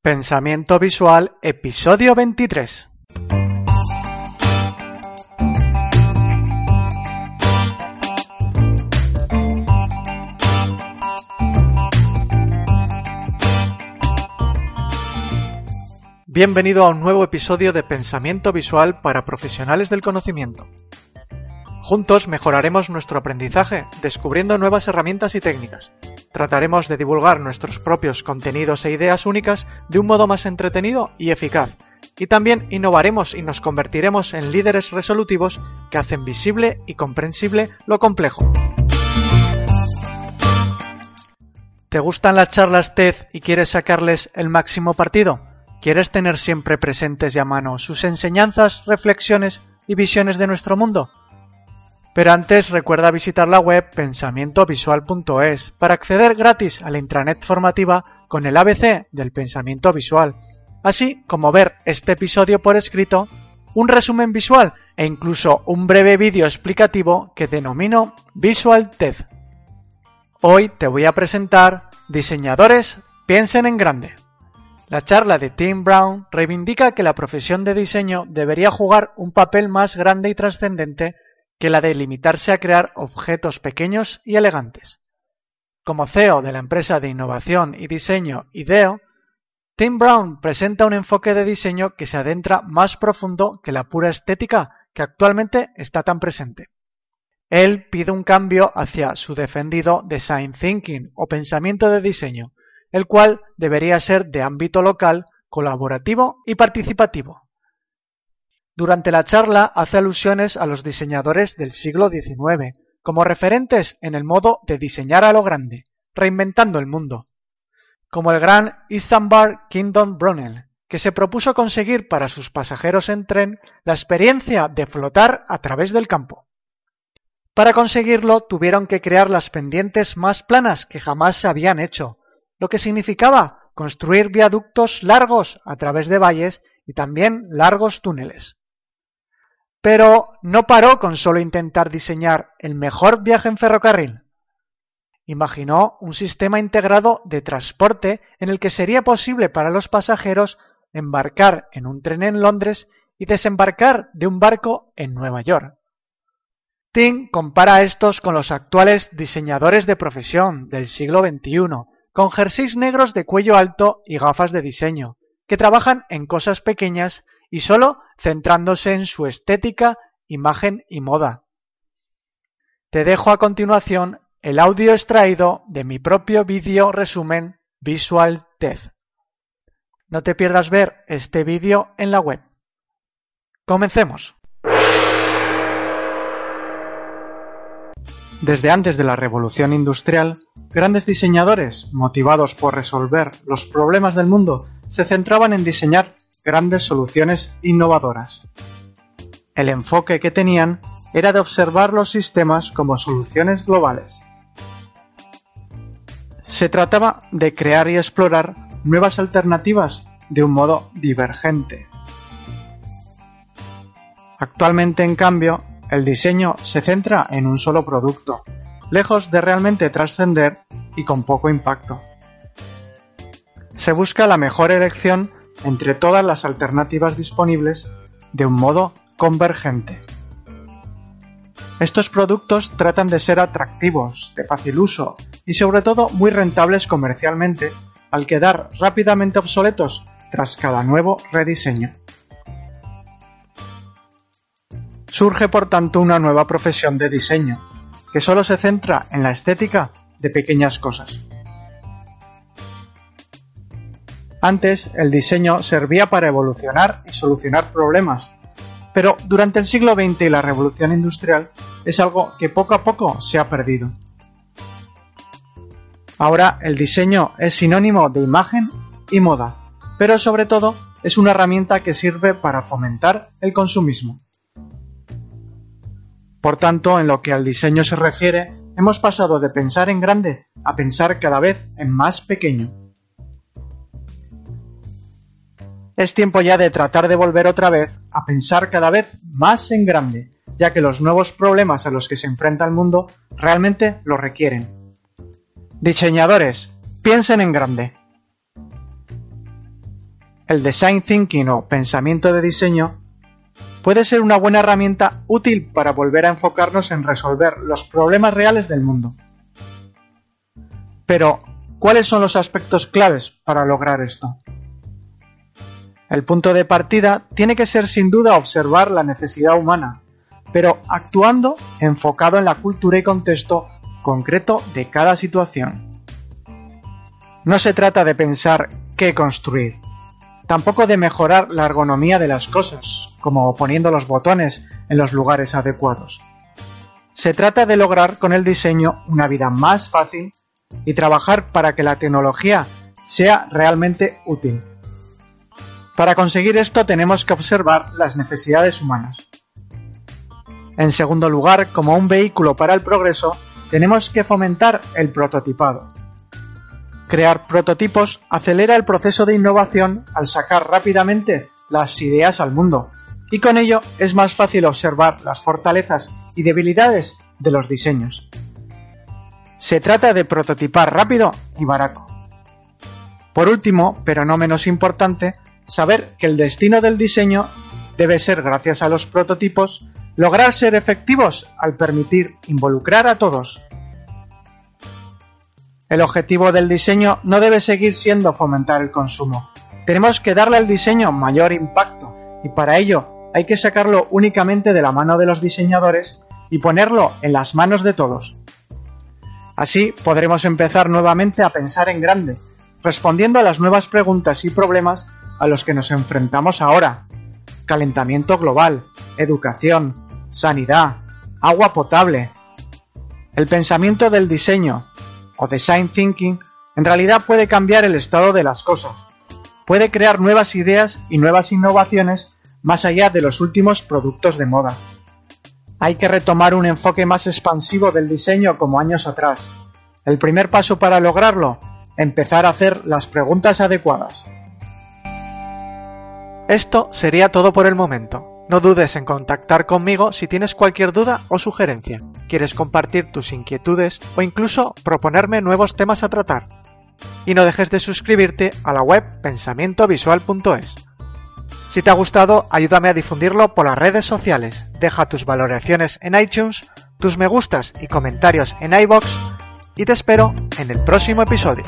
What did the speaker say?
Pensamiento Visual, episodio 23. Bienvenido a un nuevo episodio de Pensamiento Visual para profesionales del conocimiento. Juntos mejoraremos nuestro aprendizaje descubriendo nuevas herramientas y técnicas. Trataremos de divulgar nuestros propios contenidos e ideas únicas de un modo más entretenido y eficaz. Y también innovaremos y nos convertiremos en líderes resolutivos que hacen visible y comprensible lo complejo. ¿Te gustan las charlas TED y quieres sacarles el máximo partido? ¿Quieres tener siempre presentes y a mano sus enseñanzas, reflexiones y visiones de nuestro mundo? Pero antes recuerda visitar la web pensamientovisual.es para acceder gratis a la intranet formativa con el ABC del pensamiento visual, así como ver este episodio por escrito, un resumen visual e incluso un breve vídeo explicativo que denomino Visual TED. Hoy te voy a presentar Diseñadores piensen en grande. La charla de Tim Brown reivindica que la profesión de diseño debería jugar un papel más grande y trascendente que la de limitarse a crear objetos pequeños y elegantes. Como CEO de la empresa de innovación y diseño IDEO, Tim Brown presenta un enfoque de diseño que se adentra más profundo que la pura estética que actualmente está tan presente. Él pide un cambio hacia su defendido design thinking o pensamiento de diseño, el cual debería ser de ámbito local, colaborativo y participativo. Durante la charla hace alusiones a los diseñadores del siglo XIX, como referentes en el modo de diseñar a lo grande, reinventando el mundo, como el gran Isambard Kingdom Brunel, que se propuso conseguir para sus pasajeros en tren la experiencia de flotar a través del campo. Para conseguirlo tuvieron que crear las pendientes más planas que jamás se habían hecho, lo que significaba construir viaductos largos a través de valles y también largos túneles. Pero no paró con solo intentar diseñar el mejor viaje en ferrocarril. Imaginó un sistema integrado de transporte en el que sería posible para los pasajeros embarcar en un tren en Londres y desembarcar de un barco en Nueva York. Tim compara estos con los actuales diseñadores de profesión del siglo XXI, con jerseys negros de cuello alto y gafas de diseño, que trabajan en cosas pequeñas y solo centrándose en su estética, imagen y moda. Te dejo a continuación el audio extraído de mi propio vídeo resumen Visual TED. No te pierdas ver este vídeo en la web. Comencemos. Desde antes de la revolución industrial, grandes diseñadores, motivados por resolver los problemas del mundo, se centraban en diseñar grandes soluciones innovadoras. El enfoque que tenían era de observar los sistemas como soluciones globales. Se trataba de crear y explorar nuevas alternativas de un modo divergente. Actualmente, en cambio, el diseño se centra en un solo producto, lejos de realmente trascender y con poco impacto. Se busca la mejor elección entre todas las alternativas disponibles de un modo convergente. Estos productos tratan de ser atractivos, de fácil uso y sobre todo muy rentables comercialmente al quedar rápidamente obsoletos tras cada nuevo rediseño. Surge por tanto una nueva profesión de diseño, que solo se centra en la estética de pequeñas cosas. Antes, el diseño servía para evolucionar y solucionar problemas, pero durante el siglo XX y la revolución industrial es algo que poco a poco se ha perdido. Ahora el diseño es sinónimo de imagen y moda, pero sobre todo es una herramienta que sirve para fomentar el consumismo. Por tanto, en lo que al diseño se refiere, hemos pasado de pensar en grande a pensar cada vez en más pequeño. Es tiempo ya de tratar de volver otra vez a pensar cada vez más en grande, ya que los nuevos problemas a los que se enfrenta el mundo realmente lo requieren. Diseñadores, piensen en grande. el design thinking o pensamiento de diseño puede ser una buena herramienta útil para volver a enfocarnos en resolver los problemas reales del mundo. Pero, ¿cuáles son los aspectos claves para lograr esto? El punto de partida tiene que ser sin duda observar la necesidad humana, pero actuando enfocado en la cultura y contexto concreto de cada situación. No se trata de pensar qué construir, tampoco de mejorar la ergonomía de las cosas, como poniendo los botones en los lugares adecuados. Se trata de lograr con el diseño una vida más fácil y trabajar para que la tecnología sea realmente útil. Para conseguir esto tenemos que observar las necesidades humanas. En segundo lugar, como un vehículo para el progreso, tenemos que fomentar el prototipado. Crear prototipos acelera el proceso de innovación al sacar rápidamente las ideas al mundo, y con ello es más fácil observar las fortalezas y debilidades de los diseños. Se trata de prototipar rápido y barato. Por último, pero no menos importante, saber que el destino del diseño debe ser, gracias a los prototipos, lograr ser efectivos al permitir involucrar a todos. El objetivo del diseño no debe seguir siendo fomentar el consumo. Tenemos que darle al diseño mayor impacto y para ello hay que sacarlo únicamente de la mano de los diseñadores y ponerlo en las manos de todos. Así podremos empezar nuevamente a pensar en grande, respondiendo a las nuevas preguntas y problemas a los que nos enfrentamos ahora. Calentamiento global, educación, sanidad, agua potable. El pensamiento del diseño, o design thinking, en realidad puede cambiar el estado de las cosas. Puede crear nuevas ideas y nuevas innovaciones más allá de los últimos productos de moda. Hay que retomar un enfoque más expansivo del diseño como años atrás. El primer paso para lograrlo, empezar a hacer las preguntas adecuadas. Esto sería todo por el momento. No dudes en contactar conmigo si tienes cualquier duda o sugerencia, quieres compartir tus inquietudes o incluso proponerme nuevos temas a tratar. Y no dejes de suscribirte a la web pensamientovisual.es. Si te ha gustado, ayúdame a difundirlo por las redes sociales. Deja tus valoraciones en iTunes, tus me gustas y comentarios en iBox y te espero en el próximo episodio.